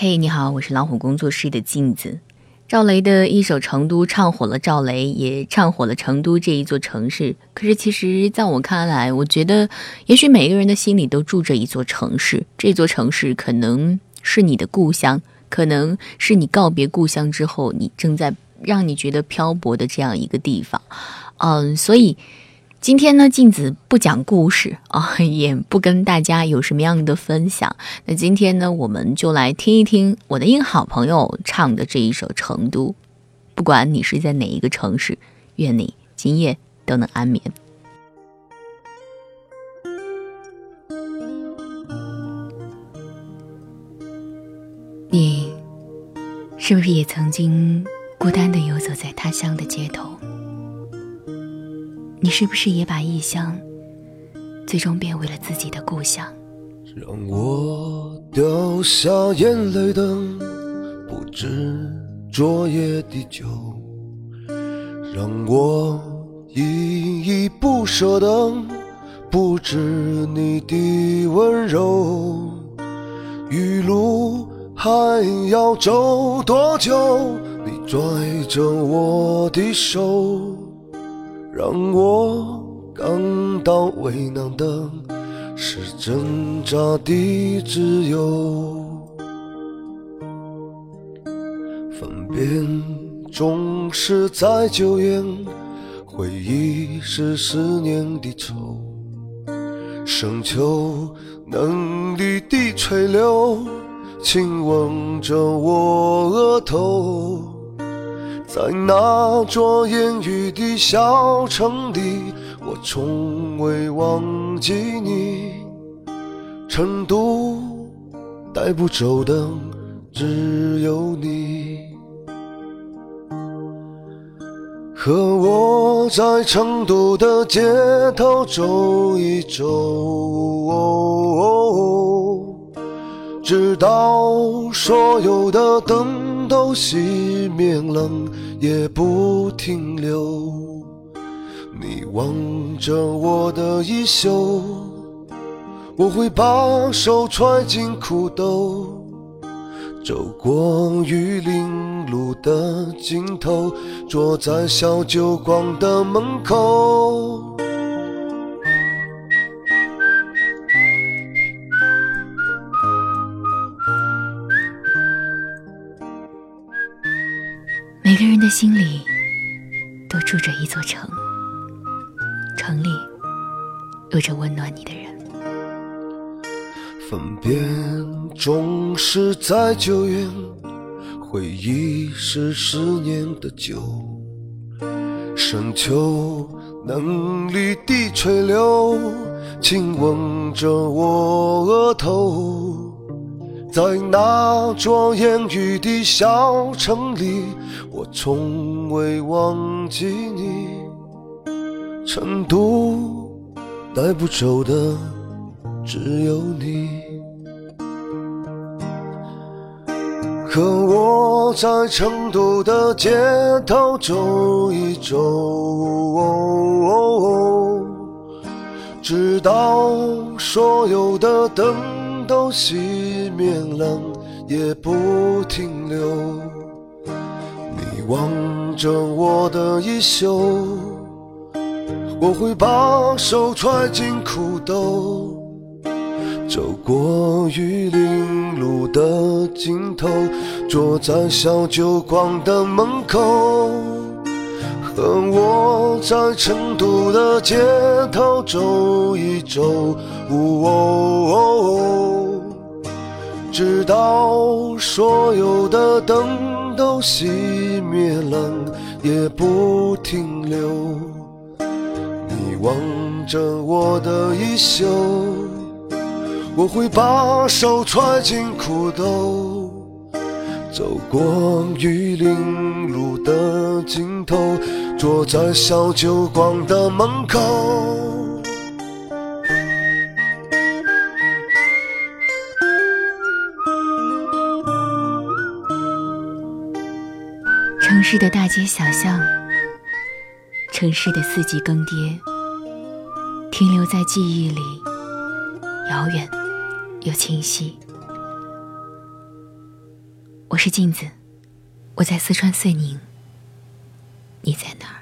嘿，你好，我是老虎工作室的镜子。赵雷的一首《成都》唱火了赵雷，也唱火了成都这一座城市。可是，其实在我看来，我觉得，也许每个人的心里都住着一座城市，这座城市可能是你的故乡，可能是你告别故乡之后，你正在让你觉得漂泊的这样一个地方。嗯，所以。今天呢，镜子不讲故事 啊，也不跟大家有什么样的分享。那今天呢，我们就来听一听我的一个好朋友唱的这一首《成都》。不管你是在哪一个城市，愿你今夜都能安眠。你是不是也曾经孤单的游走在他乡的街头？你是不是也把异乡最终变为了自己的故乡？让我掉下眼泪的不止昨夜的酒，让我依依不舍的不止你的温柔。余路还要走多久？你拽着我的手。让我感到为难的是挣扎的自由，分别总是在九月，回忆是思念的愁，深秋嫩绿的垂柳亲吻着我额头。在那座烟雨的小城里，我从未忘记你。成都带不走的只有你，和我在成都的街头走一走。直到所有的灯都熄灭了，也不停留。你望着我的衣袖，我会把手揣进裤兜，走过玉林路的尽头，坐在小酒馆的门口。个人的心里都住着一座城，城里有着温暖你的人。分别总是在九月，回忆是思念的酒。深秋嫩绿的垂柳亲吻着我额头。在那座烟雨的小城里，我从未忘记你。成都带不走的只有你，和我在成都的街头走一走，直到所有的灯。都熄灭了，也不停留。望着我的衣袖，我会把手揣进裤兜，走过玉林路的尽头，坐在小酒馆的门口，和我在成都的街头走一走。直到所有的灯都熄灭了，也不停留。你望着我的衣袖，我会把手揣进裤兜，走过玉林路的尽头，坐在小酒馆的门口。城市的大街小巷，城市的四季更迭，停留在记忆里，遥远又清晰。我是镜子，我在四川遂宁，你在哪？